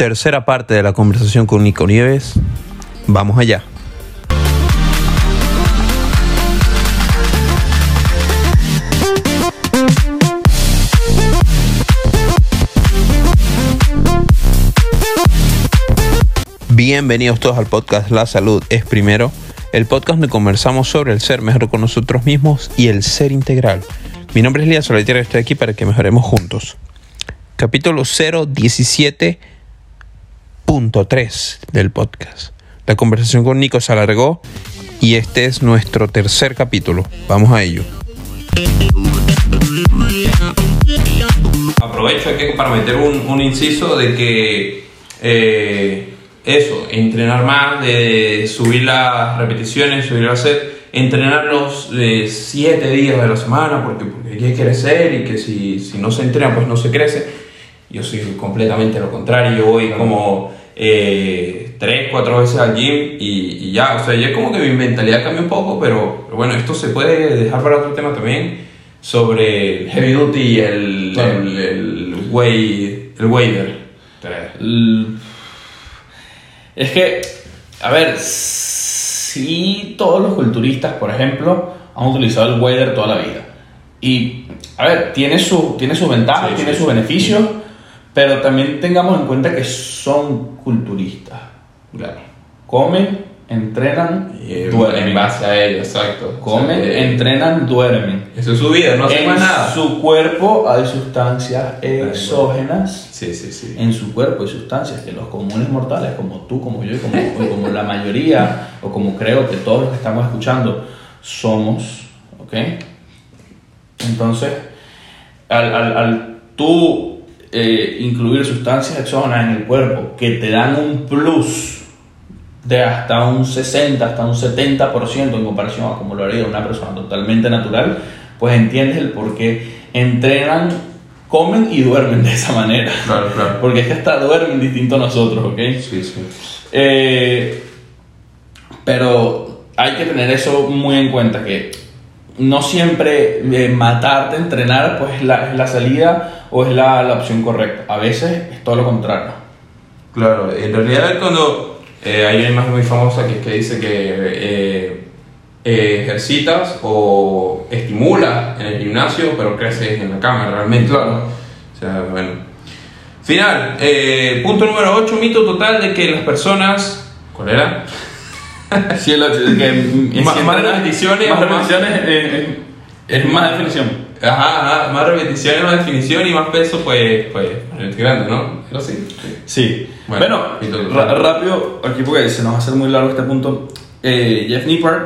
tercera parte de la conversación con Nico Nieves. Vamos allá. Bienvenidos todos al podcast La Salud es Primero, el podcast donde conversamos sobre el ser mejor con nosotros mismos y el ser integral. Mi nombre es Lía Solitaire y estoy aquí para que mejoremos juntos. Capítulo 017.3 del podcast. La conversación con Nico se alargó y este es nuestro tercer capítulo. Vamos a ello. Aprovecho aquí para meter un, un inciso de que eh, eso, entrenar más, de subir las repeticiones, subir el set, entrenarlos eh, siete días de la semana porque, porque hay que crecer y que si, si no se entrena pues no se crece. Yo soy completamente lo contrario, yo voy como eh, tres, cuatro veces al gym y, y ya, o sea, ya como que mi mentalidad cambia un poco, pero, pero bueno, esto se puede dejar para otro tema también sobre el heavy duty y el, Claro. el, el, way, el wader. L- Es que, a ver, si todos los culturistas, por ejemplo, han utilizado el wader toda la vida. Y, a ver, tiene, su, tiene sus ventajas, Sí, tiene sí, sus sí. beneficios, pero también tengamos en cuenta que son culturistas. Claro. Comen, entrenan, Y en duermen. base a ello, exacto. Comen, O sea, entrenan, duermen. Eso es su vida, no hace en más nada. su cuerpo hay sustancias exógenas. Sí, sí, sí. En su cuerpo hay sustancias que los comunes mortales, como tú, como yo y como, y como la mayoría, o como creo que todos los que estamos escuchando, somos, ¿ok? Entonces, al, al, al tú eh, incluir sustancias exógenas en el cuerpo que te dan un plus de hasta un 60, hasta un 70% en comparación a como lo haría una persona totalmente natural, pues entiendes el por qué entrenan, comen y duermen de esa manera. Claro, claro. Porque es que hasta duermen distinto a nosotros, ¿ok? Sí, sí. Eh, pero hay que tener eso muy en cuenta, que no siempre eh, matarte, entrenar, pues es la, es la salida o es la, la opción correcta. A veces es todo lo contrario. Claro, en realidad cuando eh, hay una imagen muy famosa que, que dice que eh, ejercitas o estimulas en el gimnasio, pero creces en la cama realmente. Claro. O sea, bueno. Final, punto número 8, mito total de que las personas... ¿Cuál era? Sí, lo, que, Más- más repeticiones más repeticiones eh, eh, es más definición. Ajá, ajá, más repeticiones, más definición y más peso, pues, pues, grande, ¿no? Pero sí. sí. Sí. Bueno, rápido, aquí porque se nos va a hacer muy largo este punto. Eh, Jeff Nippard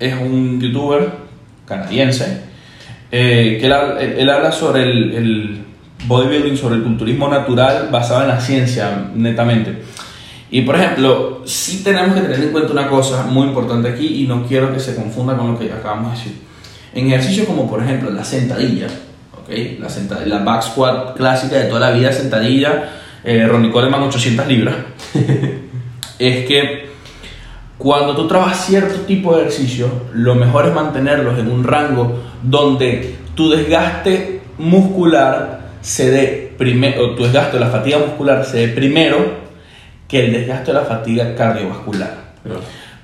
es un youtuber canadiense eh, que él, hab- él- él habla sobre el, el bodybuilding, sobre el culturismo natural basado en la ciencia, netamente. Y por ejemplo, sí tenemos que tener en cuenta una cosa muy importante aquí y no quiero que se confunda con lo que acabamos de decir. En ejercicios como por ejemplo la sentadilla, ¿ok? la, senta- la back squat clásica de toda la vida, sentadilla, eh, Ronnie Coleman 800 libras, es que cuando tú trabajas cierto tipo de ejercicio, lo mejor es mantenerlos en un rango donde tu desgaste muscular se dé primero, o tu desgaste de la fatiga muscular se dé primero que el desgaste de la fatiga cardiovascular.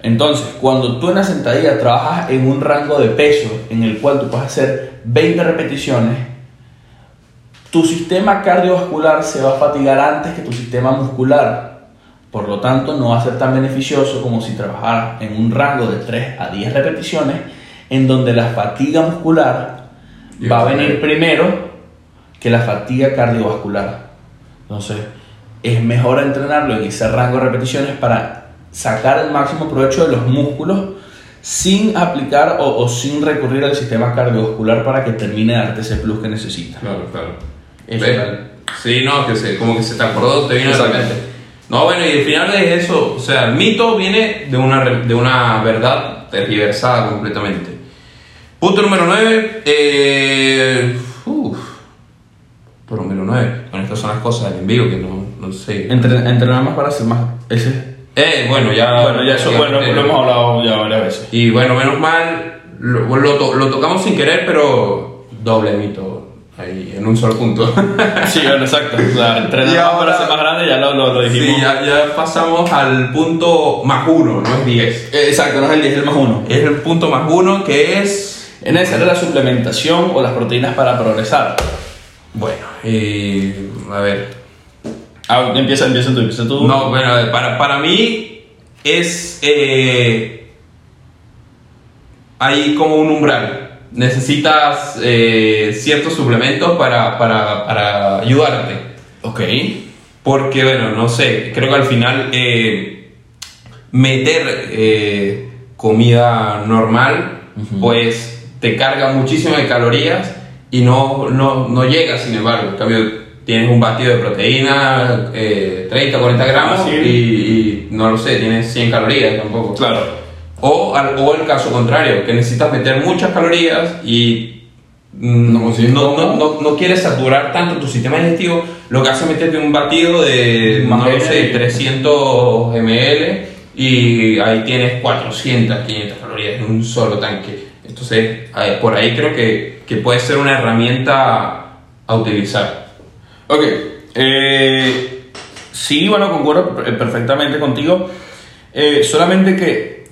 Entonces, cuando tú en la sentadilla trabajas en un rango de peso en el cual tú puedes hacer 20 repeticiones, tu sistema cardiovascular se va a fatigar antes que tu sistema muscular. Por lo tanto, no va a ser tan beneficioso como si trabajaras en un rango de 3 a 10 repeticiones, en donde la fatiga muscular va a venir primero que la fatiga cardiovascular. Entonces, es mejor entrenarlo en ese rango de repeticiones para sacar el máximo provecho de los músculos sin aplicar o, o sin recurrir al sistema cardiovascular para que termine de darte ese plus que necesitas. Claro, claro. Eso. Sí, no, que se, como que se te acordó, te vino Exactamente. mente. No, bueno, y al final de eso, o sea, el mito viene de una, de una verdad tergiversada completamente. Punto número 9. Eh, número 9. Bueno, estas son las cosas del en vivo que no, no sé. Entre- entrenar más para hacer más. Ese. Eh, bueno, ya. Bueno, ya eso bueno, lo hemos hablado ya varias veces. Y bueno, menos mal, lo, lo to- lo tocamos sin querer, pero doble mito ahí en un solo punto. Sí, bueno, exacto. O sea, entrenar más ahora- para ser más grande, ya lo, lo, lo dijimos. Sí, ya, ya pasamos al punto más uno, no es 10. Eh, Exacto, no es el 10, es el más uno. Es el punto más uno que es. Es necesaria la suplementación o las proteínas para progresar. Bueno, eh, a ver. Ah, empieza, empieza tú, empieza tú. No, bueno, ver, para, para mí es. eh, hay como un umbral. Necesitas eh, ciertos suplementos para, para, para ayudarte. Ok. Porque, bueno, no sé, creo que al final eh, meter comida normal, pues te carga muchísimo de calorías y no, no, no llega, sin embargo. En cambio, tienes un batido de proteína, eh, 30, 40 gramos Ah, sí. y, y no lo sé, tienes 100 calorías tampoco. Claro. O, al- o el caso contrario, que necesitas meter muchas calorías y mm, No no, no, no- no quieres saturar tanto tu sistema digestivo, lo que hace es meterte un batido de, Más no sé, 300 ml y ahí tienes 400, 500 calorías en un solo tanque. Entonces, eh, por ahí creo que, que puede ser una herramienta a utilizar. Ok. Eh, sí, bueno, concuerdo per- perfectamente contigo. Eh, solamente que,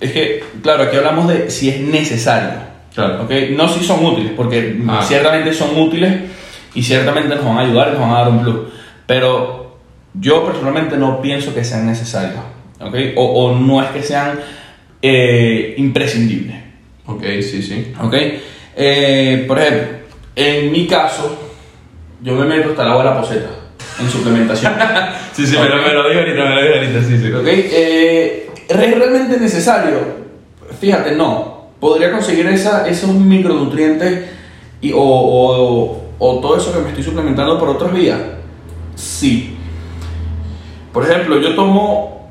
es que, claro, aquí hablamos de si es necesario. Claro. ¿ok? No si son útiles, porque Ah. ciertamente son útiles y ciertamente nos van a ayudar y nos van a dar un plus. Pero yo personalmente no pienso que sean necesarios. ¿ok? O, o no es que sean eh, imprescindibles. Ok, sí, sí. ¿Ok? Eh, por ejemplo, en mi caso, yo me meto hasta el agua de la poseta en suplementación. Sí, sí, me lo, me lo digo ahorita, me lo digo ahorita, sí, sí. ¿Ok? Eh, ¿Es realmente necesario? Fíjate, no. Podría conseguir esa, esos micronutrientes y, o, o, o todo eso que me estoy suplementando por otras vías. Sí. Por ejemplo, yo tomo,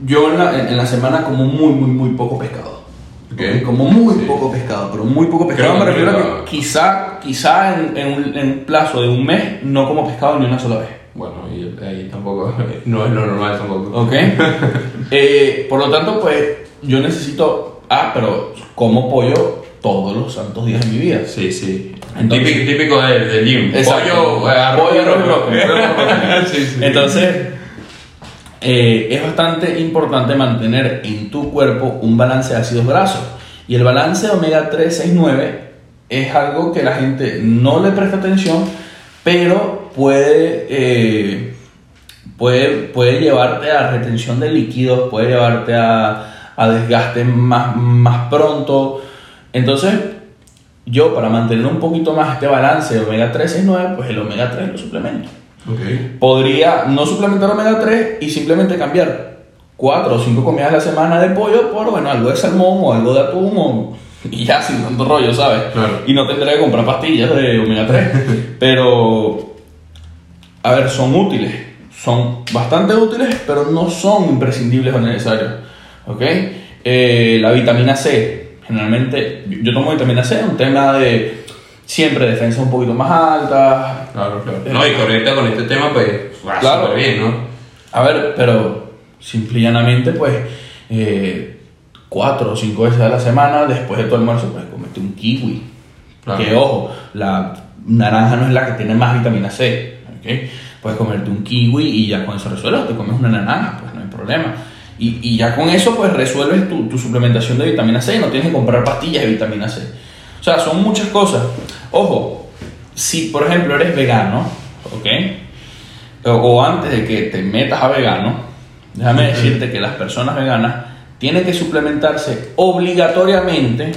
yo en la, en la semana como muy, muy, muy poco pescado. Ok. Como muy Sí. poco pescado, pero muy poco pescado. Creo me refiero a que quizá, quizá en, en un, en un plazo de un mes no como pescado ni una sola vez. Bueno, y ahí tampoco, no es lo normal tampoco. ¿Ok? Eh, por lo tanto, pues yo necesito. Ah, pero como pollo todos los santos días de mi vida. Sí, sí. Entonces- típico, típico del, del gym. Exacto. Pollo, eh, arroz Pollo, arroz sí, sí. Entonces, eh, es bastante importante mantener en tu cuerpo un balance de ácidos grasos. Y el balance de omega 3, 6, 9 es algo que la gente no le presta atención, pero puede, eh, puede, puede llevarte a retención de líquidos, puede llevarte a, a desgaste más, más pronto. Entonces, yo para mantener un poquito más este balance de omega 3, 6, 9, pues el omega 3 lo suplemento. Podría no suplementar omega 3 y simplemente cambiar 4 o 5 comidas a la semana de pollo por, bueno, algo de salmón o algo de atún o- y ya sin tanto rollo, ¿sabes? Claro. Y no tendré que comprar pastillas de omega 3. Pero, a ver, son útiles. Son bastante útiles, pero no son imprescindibles o necesarios. ¿Ok? Eh, la vitamina C. Generalmente, yo- yo tomo vitamina C, un tema de siempre defensa un poquito más alta, Claro, claro. No, y correcta con este tema, pues, va Claro. súper bien, ¿no? A ver, pero simple y llanamente, pues, eh, cuatro o cinco veces a la semana, después de tu almuerzo, pues, comete un kiwi. Claro. Que ojo, la naranja no es la que tiene más vitamina C, ¿ok? Puedes comerte un kiwi y ya con eso resuelves, te comes una naranja, pues no hay problema. Y, y ya con eso, pues, resuelves tu, tu suplementación de vitamina C, no tienes que comprar pastillas de vitamina C. O sea, son muchas cosas. Ojo, si por ejemplo eres vegano, ¿ok? o, o antes de que te metas a vegano, déjame decirte que las personas veganas tienen que suplementarse obligatoriamente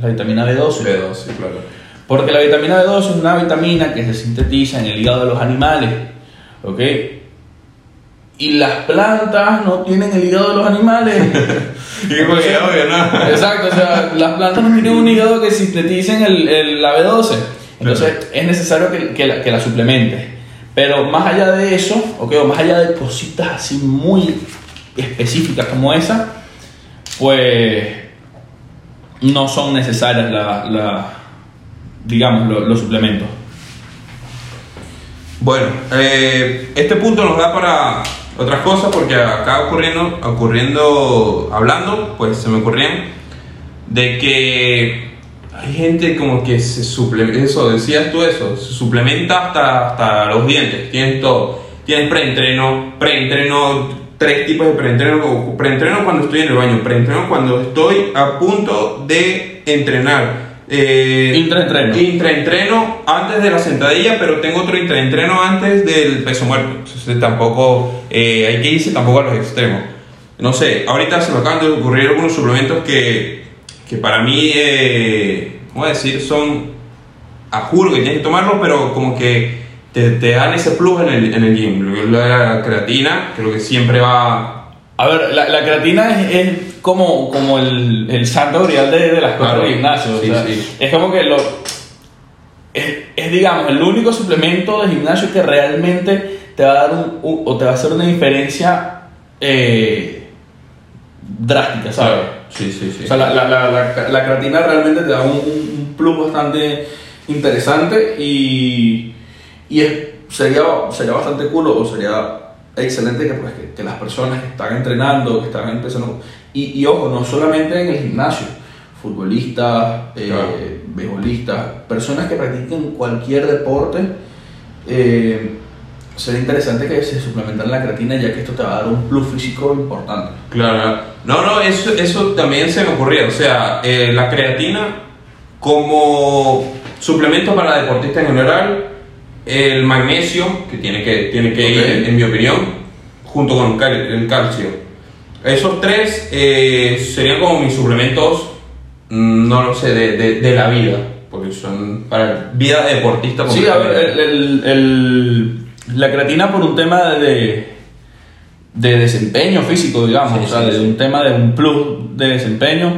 la vitamina B12. B2, sí, claro. Porque la vitamina B12 es una vitamina que se sintetiza en el hígado de los animales. ¿Ok? Y las plantas no tienen el hígado de los animales. Y obvio, ¿no? Exacto, o sea, las plantas no tienen un hígado que sinteticen el, el- la B12. Entonces es necesario que, que la, que la suplementes. Pero más allá de eso, ok, o más allá de cositas así muy específicas como esa, pues no son necesarias digamos, lo- los suplementos. Bueno, eh, este punto nos da para otras cosas porque acá ocurriendo, ocurriendo, hablando, pues se me ocurrían de que hay gente como que se suplementa, eso, decías tú eso, se suplementa hasta, hasta los dientes, tienes todo, tienes preentreno, preentreno, tres tipos de preentreno, preentreno cuando estoy en el baño, preentreno cuando estoy a punto de entrenar. Eh, Intraentreno. Intraentreno antes de la sentadilla, pero tengo otro intraentreno antes del peso muerto. Entonces tampoco eh, hay que irse tampoco a los extremos. No sé, ahorita se me acaban de ocurrir algunos suplementos que, que para mí, eh, ¿cómo decir? Son a juro que tienes que tomarlo, pero como que te, te dan ese plus en el, en el gym. La creatina, creo que siempre va A ver, la, la creatina es, es como, como el, el santo grial de, de las cosas Claro. del gimnasio. o Sí, sea, sí. Es como que lo. Es, es, digamos, el único suplemento de gimnasio que realmente te va a dar un- o te va a hacer una diferencia eh, drástica, ¿sabes? Sí, sí, sí. O sea, la, la, la, la, la creatina realmente te da un, un- plus bastante interesante y, y es, sería, sería bastante cool o sería excelente que, pues, que, que las personas que están entrenando, que están empezando, y, y ojo, no solamente en el gimnasio, futbolistas, eh, Claro. beisbolistas, personas que practiquen cualquier deporte, eh, sería interesante que se suplementaran la creatina ya que esto te va a dar un plus físico importante. Claro, no, no, eso, eso también se me ocurría. O sea, eh, la creatina como suplemento para deportistas en general, el magnesio, que tiene que, tiene que Ok. ir, en mi opinión, junto con el cal- el calcio. Esos tres eh, serían como mis suplementos, mm, no lo sé, de, de, de la vida, porque son para vida de deportista. Sí, a ver, el, el- el- la creatina por un tema de, de desempeño físico, digamos, Sí, o sea, sí, de sí. un tema de un plus de desempeño.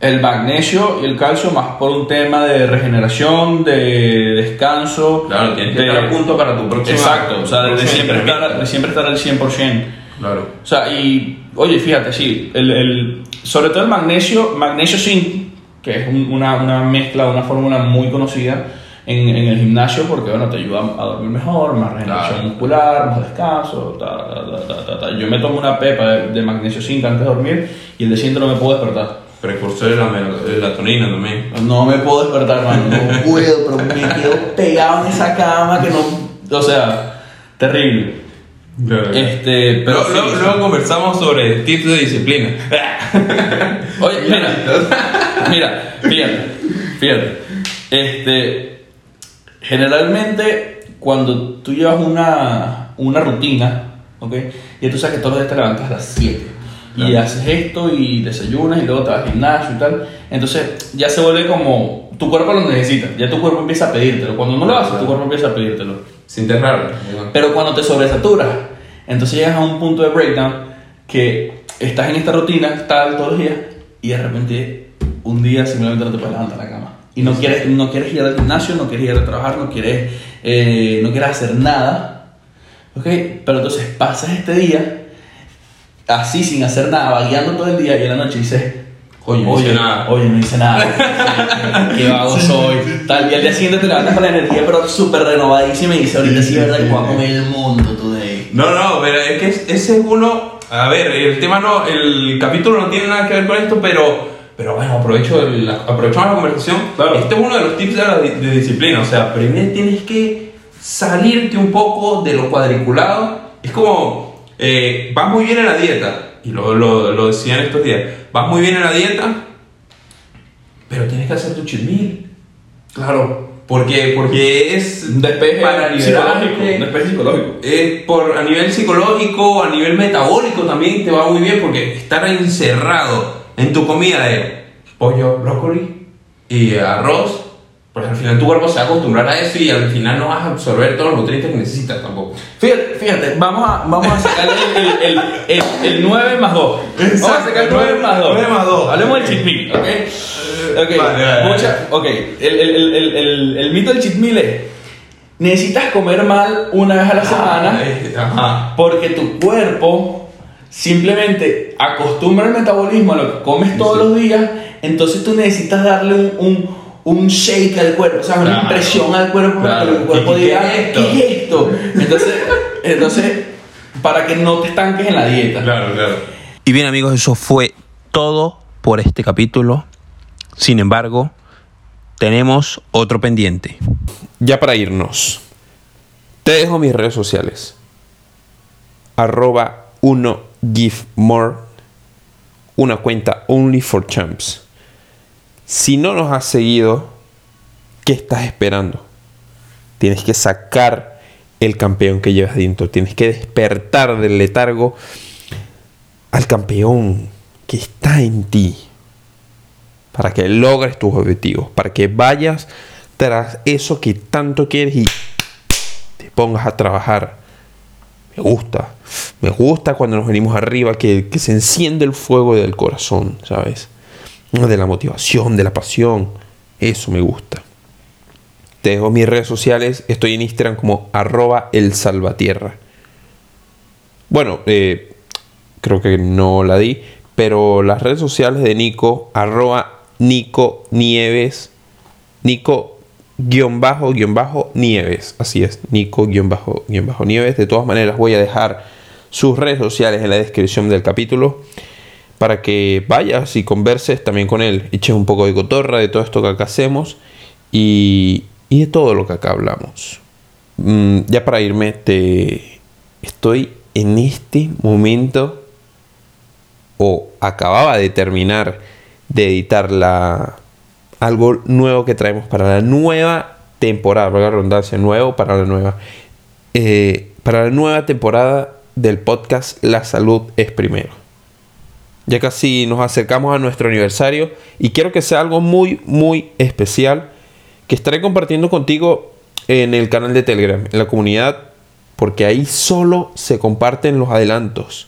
El magnesio y el calcio más por un tema de regeneración, de descanso. Claro, tienes que estar a punto para tu próxima. Exacto, o sea, de, próximo siempre estar, de siempre estar al 100%. Claro. O sea, y oye, fíjate, sí, el, el- sobre todo el magnesio, magnesio zinc, que es un- una, una mezcla, una fórmula muy conocida en, en el gimnasio porque, bueno, te ayuda a dormir mejor, más regeneración Claro. muscular, más descanso, ta, ta, ta, ta, ta. Yo me tomo una pepa de, de magnesio zinc antes de dormir y el de siguiente no me puedo despertar. Precursor de la melatonina también. No me puedo despertar, mano. No puedo, pero me quedo pegado en esa cama que no... O sea, terrible. Este, pero sí, luego, sí. luego conversamos sobre tips de disciplina. Oye, mira, mira, fíjate, fíjate. Este, generalmente, cuando tú llevas una, una rutina, ¿ok? Y tú sabes que todos los días te levantas a las 7 y haces esto y desayunas y luego te vas al gimnasio y tal. Entonces, ya se vuelve como tu cuerpo lo necesita, ya tu cuerpo empieza a pedírtelo. Cuando no lo haces, tu cuerpo empieza a pedírtelo. Sin enterrarlo. Pero cuando te sobresaturas, entonces llegas a un punto de breakdown que estás en esta rutina, tal, todos los días, y de repente un día simplemente no te puedes levantar la cama. Y no quieres, no quieres ir al gimnasio, no quieres ir a trabajar, no quieres, eh, no quieres hacer nada. ¿Ok? Pero entonces pasas este día así sin hacer nada, vagueando todo el día y en la noche dices, Coño, no hice nada. Oye, no hice nada. Qué vago soy. Tal, y al día siguiente te levantas con la energía, pero súper renovadísima y dices, ahorita sí es verdad que voy a comer el mundo today. No, no, pero es que es- ese es uno. A ver, el tema no. El capítulo no tiene nada que ver con esto, pero. Pero bueno, aprovecho el- aprovechamos la conversación. Claro. Este es uno de los tips de la de disciplina. O sea, primero tienes que salirte un poco de lo cuadriculado. Es como. eh, vas muy bien en la dieta. Y lo, lo, lo decía en estos días. Vas muy bien en la dieta. Pero tienes que hacer tu cheat meal. Claro. Porque, porque es despeje para psicológico. despeje psicológico. Eh, por, a nivel psicológico, a nivel metabólico también te va muy bien porque estar encerrado en tu comida de pollo, brócoli y arroz, pues al final tu cuerpo se va a acostumbrar a eso y al final no vas a absorber todos los nutrientes que necesitas tampoco. Fíjate, fíjate vamos, a, vamos a sacar el, el, el, el, el 9 más 2. Vamos a Exacto, sacar el 9 más 2. 9 más 2. Hablemos del cheat meal, ¿ok? Ok, Vale, vale, mucha- ok. El, el, el, el, el, el mito del cheat meal es: necesitas comer mal una vez a la semana. Eh, Ajá. Porque tu cuerpo simplemente acostumbra el metabolismo a lo que comes todos Sí. los días, entonces tú necesitas darle un, un, un shake al cuerpo, o sea, una Claro. impresión al cuerpo para que el cuerpo ¿Y qué diga, es esto? ¿qué es esto? Entonces, entonces, para que no te estanques en la dieta. Claro, claro. Y bien amigos, eso fue todo por este capítulo. Sin embargo, tenemos otro pendiente. Ya para irnos, te dejo mis redes sociales. Arroba 1 give more. Una cuenta only for champs. Si no nos has seguido, ¿qué estás esperando? Tienes que sacar el campeón que llevas dentro. Tienes que despertar del letargo al campeón que está en ti. Para que logres tus objetivos. Para que vayas tras eso que tanto quieres y te pongas a trabajar. Me gusta. Me gusta cuando nos venimos arriba, que, se enciende el fuego del corazón, ¿sabes? De la motivación, de la pasión. Eso me gusta. Te dejo mis redes sociales. Estoy en Instagram como arroba el salvatierra. Bueno, eh, creo que no la di. Pero las redes sociales de Nico, arroba Nico Nieves. Nico guion bajo guion bajo Nieves. Así es, Nico guion bajo guion bajo Nieves. De todas maneras voy a dejar sus redes sociales en la descripción del capítulo para que vayas y converses también con él. Eches un poco de cotorra de todo esto que acá hacemos y, y de todo lo que acá hablamos. Mm, ya para irme, te estoy en este momento o acababa de terminar de editar la algo nuevo que traemos para la nueva temporada, para la redundancia, nuevo para la nueva. Eh, para la nueva temporada del podcast La Salud es Primero. Ya casi nos acercamos a nuestro aniversario y quiero que sea algo muy, muy especial que estaré compartiendo contigo en el canal de Telegram, en la comunidad, porque ahí solo se comparten los adelantos.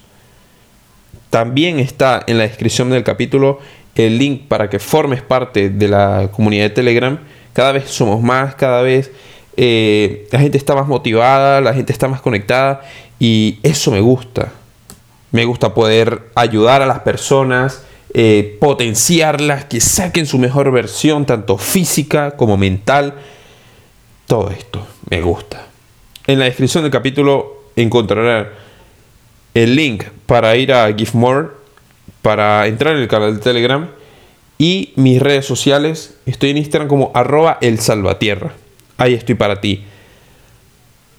También está en la descripción del capítulo el link para que formes parte de la comunidad de Telegram. Cada vez somos más, cada vez eh, la gente está más motivada, la gente está más conectada y eso me gusta. Me gusta poder ayudar a las personas, eh, potenciarlas, que saquen su mejor versión, tanto física como mental. Todo esto me gusta. En la descripción del capítulo encontrarán el link para ir a Give More, para entrar en el canal de Telegram y mis redes sociales. Estoy en Instagram como arroba el salvatierra. Ahí estoy para ti.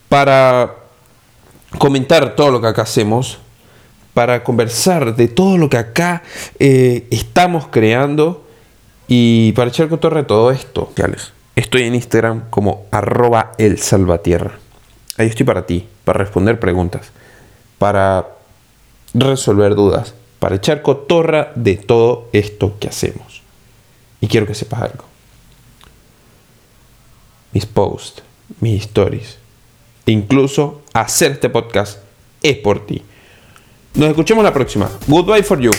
Para comentar todo lo que acá hacemos, para conversar de todo lo que acá eh, estamos creando y para echar cotorre todo esto. Estoy en Instagram como arroba el salvatierra. Ahí estoy para ti, para responder preguntas, para resolver dudas, para echar cotorra de todo esto que hacemos. Y quiero que sepas algo. Mis posts, mis stories, incluso hacer este podcast es por ti. Nos escuchamos la próxima. Goodbye for you.